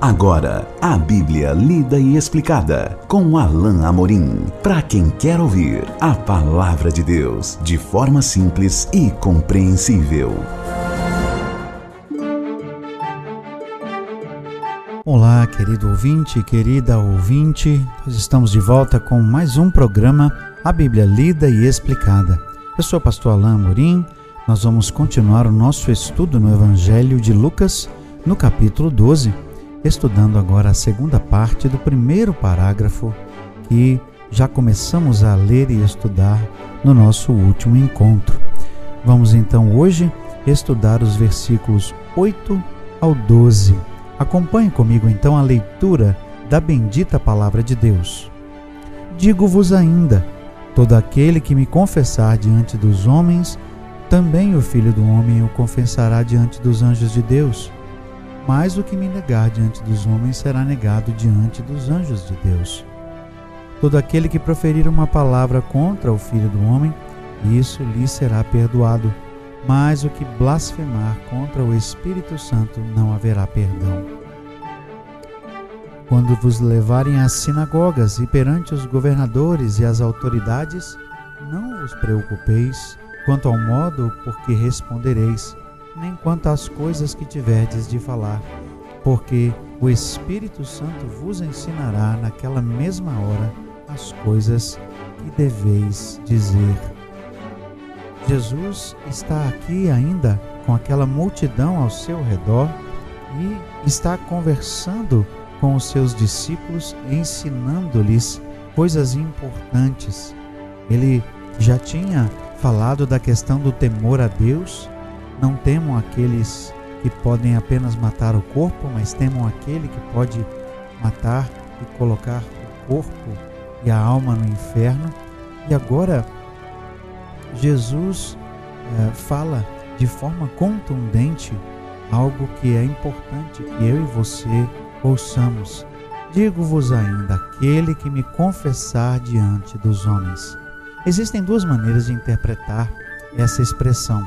Agora, a Bíblia lida e explicada com Alain Amorim. Para quem quer ouvir a palavra de Deus de forma simples e compreensível. Olá, querido ouvinte, querida ouvinte. Nós estamos de volta com mais um programa, a Bíblia lida e explicada. Eu sou o pastor Alain Amorim. Nós vamos continuar o nosso estudo no Evangelho de Lucas, no capítulo 12 estudando agora a segunda parte do primeiro parágrafo que já começamos a ler e estudar no nosso último encontro. Vamos então hoje estudar os versículos 8 ao 12. Acompanhe comigo então a leitura da bendita palavra de Deus. Digo-vos ainda: todo aquele que me confessar diante dos homens, também o Filho do Homem o confessará diante dos anjos de Deus mas o que me negar diante dos homens será negado diante dos anjos de Deus. Todo aquele que proferir uma palavra contra o Filho do Homem, isso lhe será perdoado, mas o que blasfemar contra o Espírito Santo não haverá perdão. Quando vos levarem às sinagogas e perante os governadores e as autoridades, não vos preocupeis quanto ao modo por que respondereis nem quanto às coisas que tiverdes de falar, porque o Espírito Santo vos ensinará naquela mesma hora as coisas que deveis dizer. Jesus está aqui ainda com aquela multidão ao seu redor e está conversando com os seus discípulos, ensinando-lhes coisas importantes. Ele já tinha falado da questão do temor a Deus não temam aqueles que podem apenas matar o corpo, mas temam aquele que pode matar e colocar o corpo e a alma no inferno. E agora, Jesus eh, fala de forma contundente algo que é importante que eu e você ouçamos. Digo-vos ainda: aquele que me confessar diante dos homens. Existem duas maneiras de interpretar essa expressão.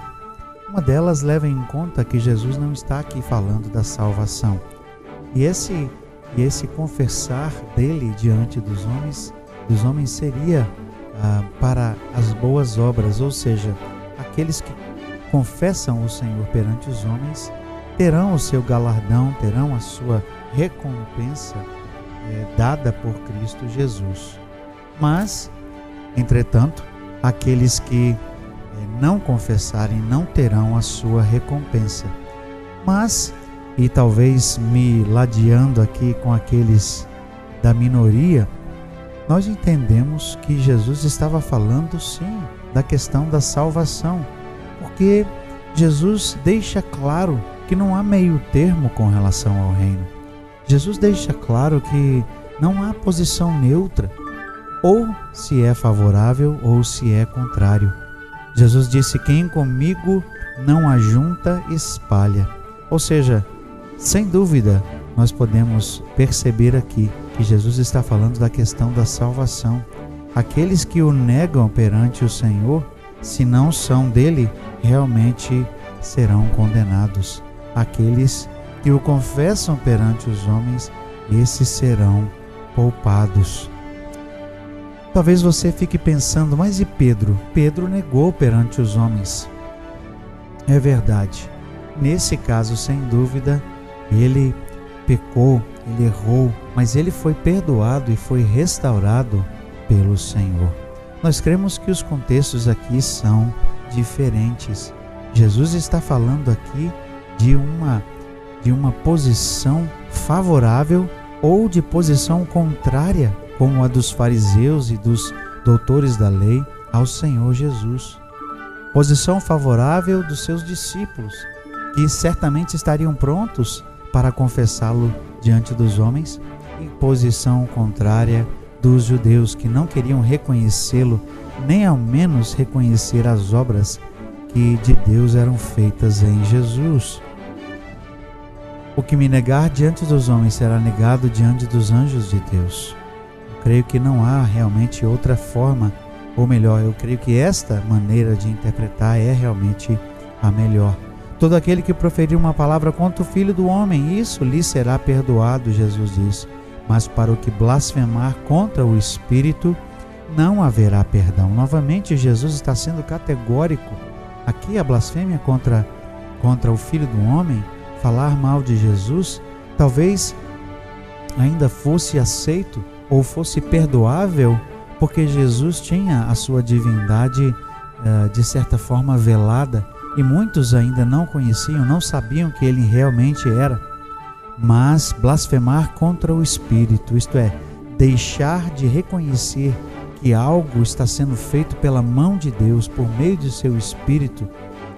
Uma delas leva em conta que Jesus não está aqui falando da salvação. E esse e esse confessar dele diante dos homens, dos homens seria ah, para as boas obras, ou seja, aqueles que confessam o Senhor perante os homens terão o seu galardão, terão a sua recompensa eh, dada por Cristo Jesus. Mas, entretanto, aqueles que não confessarem não terão a sua recompensa. Mas, e talvez me ladeando aqui com aqueles da minoria, nós entendemos que Jesus estava falando sim da questão da salvação, porque Jesus deixa claro que não há meio termo com relação ao reino. Jesus deixa claro que não há posição neutra, ou se é favorável ou se é contrário. Jesus disse: Quem comigo não ajunta, espalha. Ou seja, sem dúvida, nós podemos perceber aqui que Jesus está falando da questão da salvação. Aqueles que o negam perante o Senhor, se não são dele, realmente serão condenados. Aqueles que o confessam perante os homens, esses serão poupados. Talvez você fique pensando, mas e Pedro? Pedro negou perante os homens. É verdade. Nesse caso, sem dúvida, ele pecou, ele errou, mas ele foi perdoado e foi restaurado pelo Senhor. Nós cremos que os contextos aqui são diferentes. Jesus está falando aqui de uma de uma posição favorável ou de posição contrária como a dos fariseus e dos doutores da lei, ao Senhor Jesus. Posição favorável dos seus discípulos, que certamente estariam prontos para confessá-lo diante dos homens, e posição contrária dos judeus que não queriam reconhecê-lo, nem ao menos reconhecer as obras que de Deus eram feitas em Jesus. O que me negar diante dos homens será negado diante dos anjos de Deus. Creio que não há realmente outra forma, ou melhor, eu creio que esta maneira de interpretar é realmente a melhor. Todo aquele que proferir uma palavra contra o Filho do Homem, isso lhe será perdoado, Jesus diz. Mas para o que blasfemar contra o Espírito, não haverá perdão. Novamente, Jesus está sendo categórico. Aqui a blasfêmia contra, contra o Filho do Homem, falar mal de Jesus, talvez ainda fosse aceito ou fosse perdoável, porque Jesus tinha a sua divindade uh, de certa forma velada e muitos ainda não conheciam, não sabiam que ele realmente era. Mas blasfemar contra o Espírito, isto é, deixar de reconhecer que algo está sendo feito pela mão de Deus por meio de seu Espírito,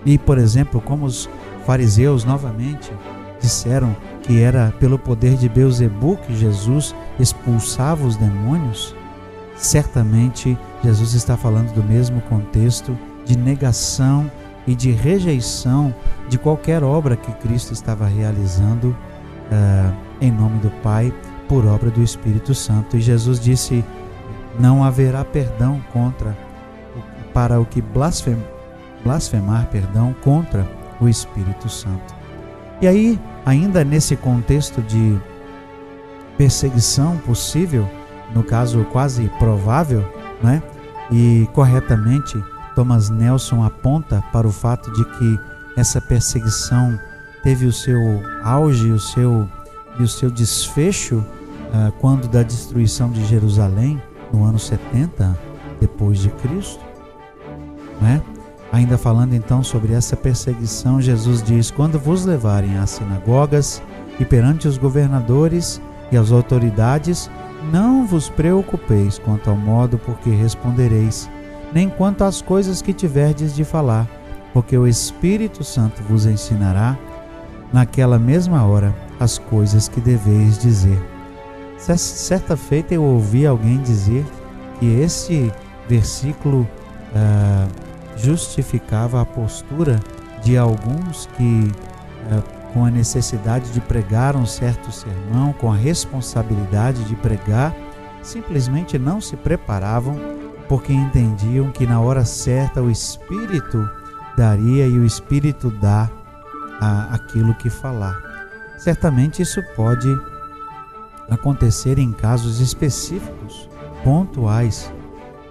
e, por exemplo, como os fariseus novamente disseram que era pelo poder de Beuzebu que Jesus expulsava os demônios, certamente Jesus está falando do mesmo contexto de negação e de rejeição de qualquer obra que Cristo estava realizando uh, em nome do Pai por obra do Espírito Santo. E Jesus disse: não haverá perdão contra para o que blasfem, blasfemar, perdão, contra o Espírito Santo. E aí, ainda nesse contexto de perseguição possível, no caso quase provável, né? E corretamente Thomas Nelson aponta para o fato de que essa perseguição teve o seu auge o seu, e o seu desfecho uh, quando da destruição de Jerusalém no ano 70 depois de Cristo, né? Ainda falando então sobre essa perseguição, Jesus diz: Quando vos levarem às sinagogas e perante os governadores e as autoridades, não vos preocupeis quanto ao modo por que respondereis, nem quanto às coisas que tiverdes de falar, porque o Espírito Santo vos ensinará naquela mesma hora as coisas que deveis dizer. Certa feita eu ouvi alguém dizer que esse versículo uh, justificava a postura de alguns que, uh, com a necessidade de pregar um certo sermão, com a responsabilidade de pregar, simplesmente não se preparavam porque entendiam que na hora certa o Espírito daria e o Espírito dá aquilo que falar. Certamente isso pode acontecer em casos específicos, pontuais,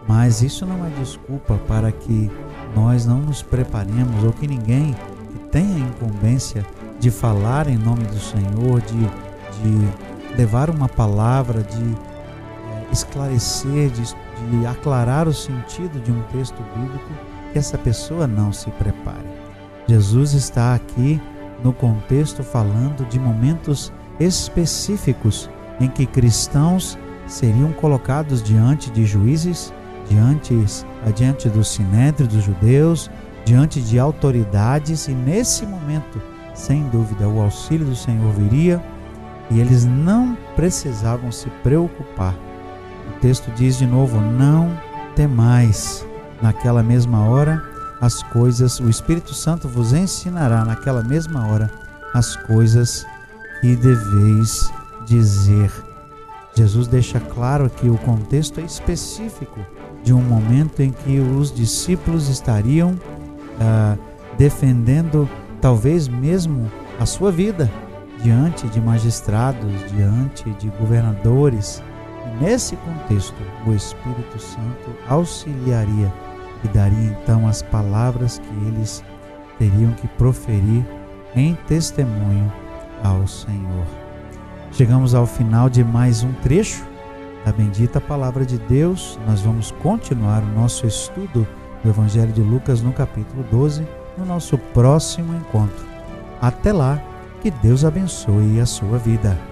mas isso não é desculpa para que nós não nos preparemos ou que ninguém que tenha incumbência de falar em nome do Senhor, de, de levar uma palavra, de é, esclarecer, de, de aclarar o sentido de um texto bíblico, que essa pessoa não se prepare. Jesus está aqui no contexto falando de momentos específicos em que cristãos seriam colocados diante de juízes, diante, diante do sinédrio dos judeus, diante de autoridades, e nesse momento, sem dúvida, o auxílio do Senhor viria e eles não precisavam se preocupar. O texto diz de novo: Não temais. Naquela mesma hora, as coisas, o Espírito Santo vos ensinará naquela mesma hora as coisas que deveis dizer. Jesus deixa claro que o contexto é específico de um momento em que os discípulos estariam ah, defendendo talvez mesmo a sua vida diante de magistrados, diante de governadores. Nesse contexto, o Espírito Santo auxiliaria e daria então as palavras que eles teriam que proferir em testemunho ao Senhor. Chegamos ao final de mais um trecho da bendita palavra de Deus. Nós vamos continuar o nosso estudo do Evangelho de Lucas no capítulo 12 no nosso próximo encontro. Até lá, que Deus abençoe a sua vida.